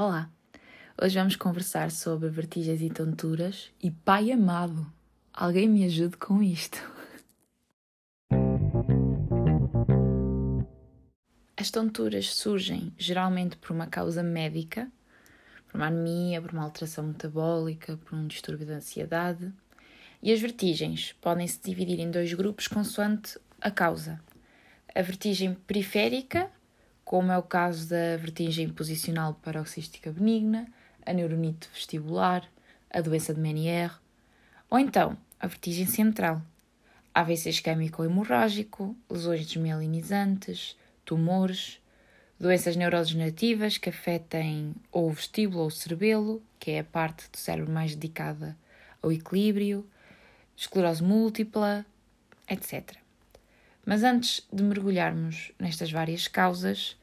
Olá! Hoje vamos conversar sobre vertigens e tonturas e pai amado. Alguém me ajude com isto. As tonturas surgem geralmente por uma causa médica, por uma anemia, por uma alteração metabólica, por um distúrbio de ansiedade. E as vertigens podem se dividir em dois grupos consoante a causa. A vertigem periférica, como é o caso da vertigem posicional paroxística benigna, a neuronite vestibular, a doença de Meniere, ou então a vertigem central, AVC isquémico ou hemorrágico, lesões desmielinizantes, tumores, doenças neurodegenerativas que afetem ou o vestíbulo ou o cerebelo, que é a parte do cérebro mais dedicada ao equilíbrio, esclerose múltipla, etc. Mas antes de mergulharmos nestas várias causas,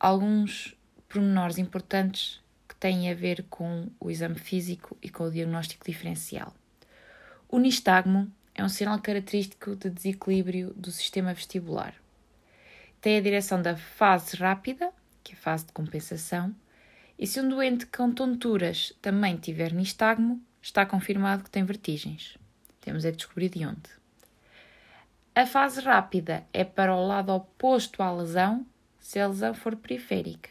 alguns pormenores importantes que têm a ver com o exame físico e com o diagnóstico diferencial. O nistagmo é um sinal característico de desequilíbrio do sistema vestibular. Tem a direção da fase rápida, que é a fase de compensação, e se um doente com tonturas também tiver nistagmo, está confirmado que tem vertigens. Temos é de descobrir de onde. A fase rápida é para o lado oposto à lesão, se a lesão for periférica.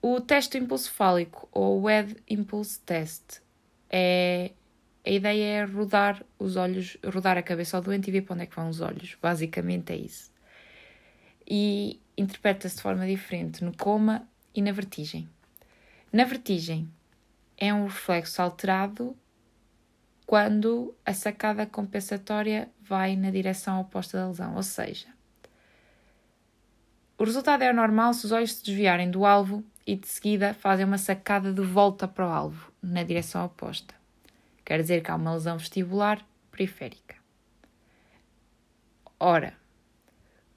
O teste impulso fálico, ou Head Impulse Test, é a ideia é rodar os olhos, rodar a cabeça ao doente e ver para onde é que vão os olhos. Basicamente é isso. E interpreta-se de forma diferente no coma e na vertigem. Na vertigem é um reflexo alterado quando a sacada compensatória vai na direção oposta da lesão, ou seja, o resultado é normal se os olhos se desviarem do alvo e de seguida fazem uma sacada de volta para o alvo, na direção oposta. Quer dizer que há uma lesão vestibular periférica. Ora,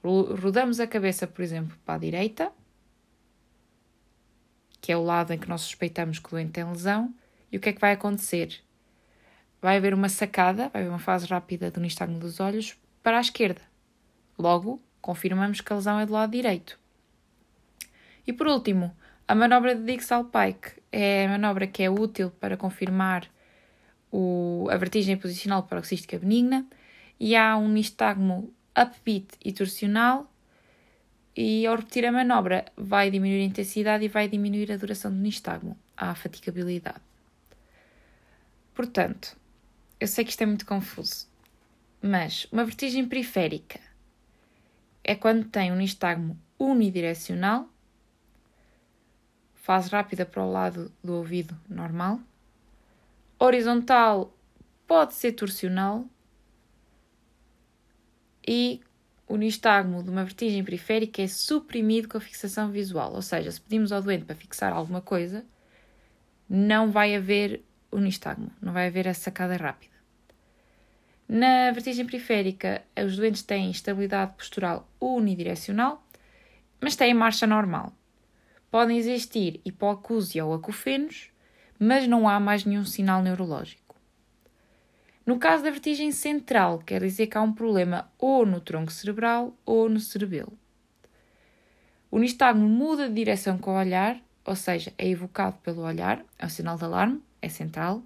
rodamos a cabeça, por exemplo, para a direita, que é o lado em que nós suspeitamos que o doente tem lesão, e o que é que vai acontecer? Vai haver uma sacada, vai haver uma fase rápida do nistagmo dos olhos para a esquerda. Logo, confirmamos que a lesão é do lado direito. E por último, a manobra de Dixal Pike é a manobra que é útil para confirmar o, a vertigem posicional paroxística benigna e há um nistagmo upbeat e torsional e ao repetir a manobra vai diminuir a intensidade e vai diminuir a duração do nistagmo, a fatigabilidade. Portanto, eu sei que isto é muito confuso, mas uma vertigem periférica é quando tem um nistagmo unidirecional, fase rápida para o lado do ouvido normal, horizontal pode ser torsional e o nistagmo de uma vertigem periférica é suprimido com a fixação visual, ou seja, se pedimos ao doente para fixar alguma coisa, não vai haver o nistagmo, não vai haver a sacada rápida. Na vertigem periférica, os doentes têm estabilidade postural unidirecional, mas têm marcha normal. Podem existir hipocúsia ou acufenos, mas não há mais nenhum sinal neurológico. No caso da vertigem central, quer dizer que há um problema ou no tronco cerebral ou no cerebelo. O nistagmo muda de direção com o olhar, ou seja, é evocado pelo olhar, é um sinal de alarme, é central.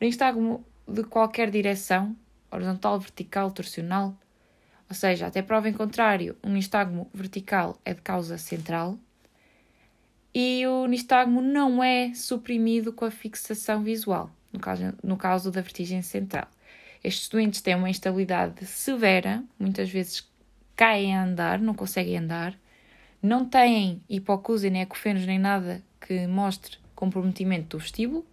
O nistagmo de qualquer direção, horizontal, vertical, torsional, ou seja, até prova em contrário, um nistagmo vertical é de causa central, e o nistagmo não é suprimido com a fixação visual, no caso, no caso da vertigem central. Estes doentes têm uma instabilidade severa, muitas vezes caem a andar, não conseguem andar, não têm hipocúsia, nem ecofenos, nem nada que mostre comprometimento do vestíbulo,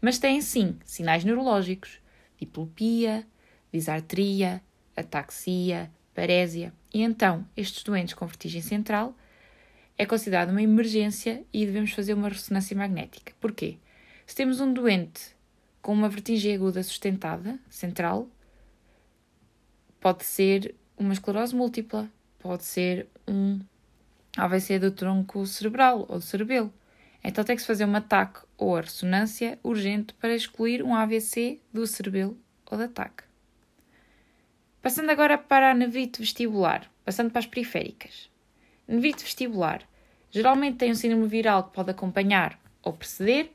mas têm sim sinais neurológicos, diplopia, disartria, ataxia, parésia, e então estes doentes com vertigem central é considerado uma emergência e devemos fazer uma ressonância magnética. Porquê? Se temos um doente com uma vertigem aguda sustentada, central, pode ser uma esclerose múltipla, pode ser um AVC do tronco cerebral ou do cerebelo. Então tem que se fazer um ataque ou a ressonância urgente para excluir um AVC do cerebelo ou do ataque. Passando agora para a nevite vestibular, passando para as periféricas. Nevite vestibular Geralmente tem um síndrome viral que pode acompanhar ou preceder.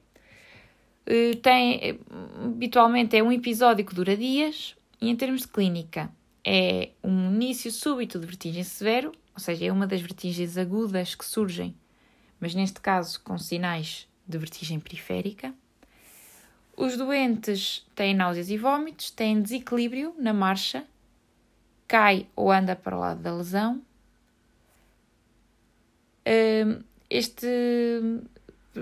Uh, tem, habitualmente é um episódio que dura dias e em termos de clínica é um início súbito de vertigem severo, ou seja, é uma das vertigens agudas que surgem, mas neste caso com sinais de vertigem periférica. Os doentes têm náuseas e vômitos, têm desequilíbrio na marcha, cai ou anda para o lado da lesão. Hum, este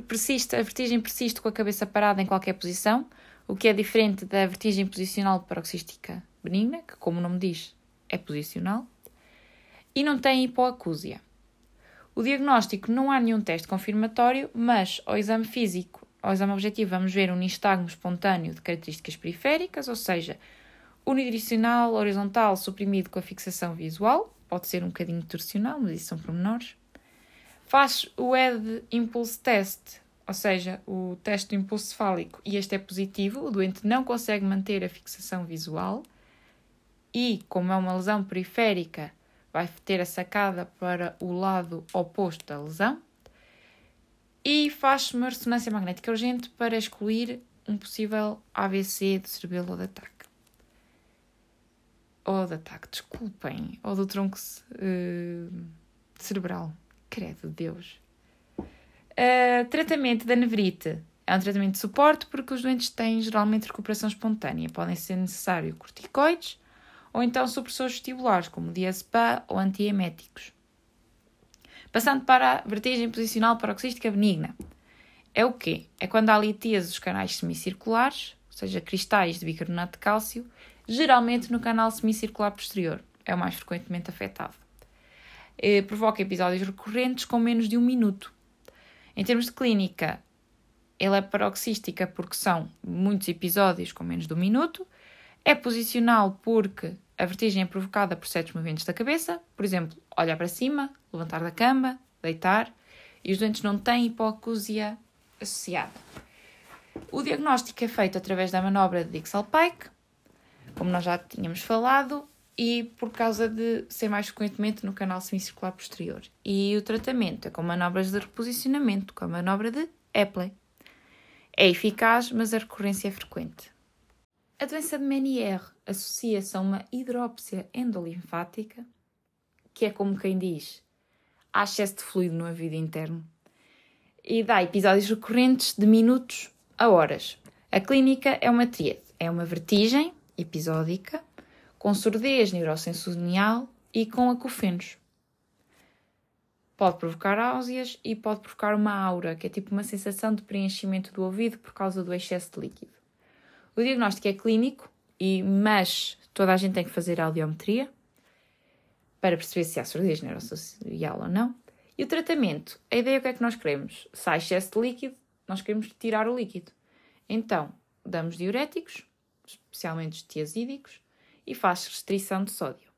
persiste, a vertigem persiste com a cabeça parada em qualquer posição, o que é diferente da vertigem posicional paroxística benigna, que, como o nome diz, é posicional, e não tem hipoacúsia. O diagnóstico não há nenhum teste confirmatório, mas ao exame físico ao exame objetivo, vamos ver um nistagmo espontâneo de características periféricas, ou seja, unidirecional, horizontal, suprimido com a fixação visual, pode ser um bocadinho torsional, mas isso são pormenores. Faz o ED Impulse Test, ou seja, o teste do impulso cefálico, e este é positivo, o doente não consegue manter a fixação visual e, como é uma lesão periférica, vai ter a sacada para o lado oposto da lesão e faz uma ressonância magnética urgente para excluir um possível AVC de cerebelo ou de ataque. Ou de ataque, desculpem, ou do tronco uh, cerebral. Credo, Deus. Uh, tratamento da nevrite é um tratamento de suporte porque os doentes têm geralmente recuperação espontânea. Podem ser necessários corticoides ou então supressores vestibulares, como diazepam ou antieméticos. Passando para a vertigem posicional paroxística benigna. É o quê? É quando há litias dos canais semicirculares, ou seja, cristais de bicarbonato de cálcio, geralmente no canal semicircular posterior. É o mais frequentemente afetado. E provoca episódios recorrentes com menos de um minuto. Em termos de clínica, ela é paroxística porque são muitos episódios com menos de um minuto. É posicional porque a vertigem é provocada por certos movimentos da cabeça, por exemplo, olhar para cima, levantar da cama, deitar, e os doentes não têm hipoacúsia associada. O diagnóstico é feito através da manobra de Dixal-Pike, como nós já tínhamos falado, e por causa de ser mais frequentemente no canal semicircular posterior. E o tratamento é com manobras de reposicionamento, com a manobra de Epley. É eficaz, mas a recorrência é frequente. A doença de Meniere associa-se a uma hidrópsia endolinfática, que é como quem diz, há excesso de fluido no ouvido interno, e dá episódios recorrentes de minutos a horas. A clínica é uma tríade, é uma vertigem episódica, com surdez neurosensorial e com acufenos. Pode provocar áuseas e pode provocar uma aura, que é tipo uma sensação de preenchimento do ouvido por causa do excesso de líquido. O diagnóstico é clínico, e, mas toda a gente tem que fazer a audiometria para perceber se há surdez neurosocial ou não. E o tratamento, a ideia é o que é que nós queremos? Há excesso de líquido, nós queremos tirar o líquido. Então, damos diuréticos, especialmente os tiazídicos, e faz restrição de sódio.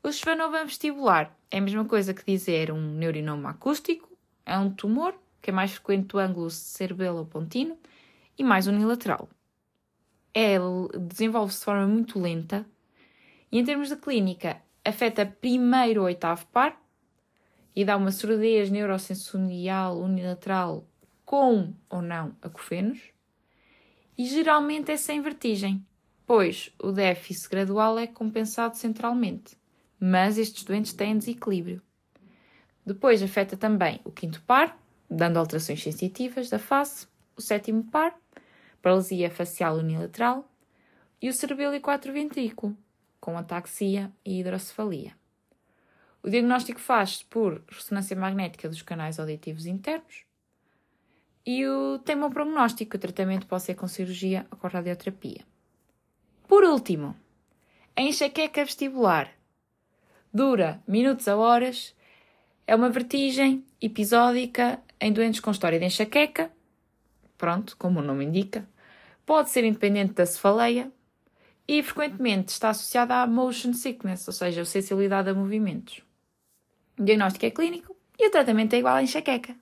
O esfanovan vestibular é a mesma coisa que dizer um neurinoma acústico, é um tumor que é mais frequente do ângulo cerebelo pontino e mais unilateral é, desenvolve-se de forma muito lenta e, em termos de clínica, afeta primeiro o oitavo par e dá uma surdez neurosensorial unilateral com ou não acufenos e geralmente é sem vertigem, pois o déficit gradual é compensado centralmente, mas estes doentes têm desequilíbrio. Depois afeta também o quinto par, dando alterações sensitivas da face, o sétimo par paralisia facial unilateral e o cerebelo e quatro ventrículo, com ataxia e hidrocefalia. O diagnóstico faz-se por ressonância magnética dos canais auditivos internos e o, tem um prognóstico. O tratamento pode ser com cirurgia ou com radioterapia. Por último, a enxaqueca vestibular dura minutos a horas, é uma vertigem episódica em doentes com história de enxaqueca, pronto, como o nome indica, pode ser independente da cefaleia e frequentemente está associada à motion sickness, ou seja, sensibilidade a movimentos. O diagnóstico é clínico e o tratamento é igual à enxaqueca.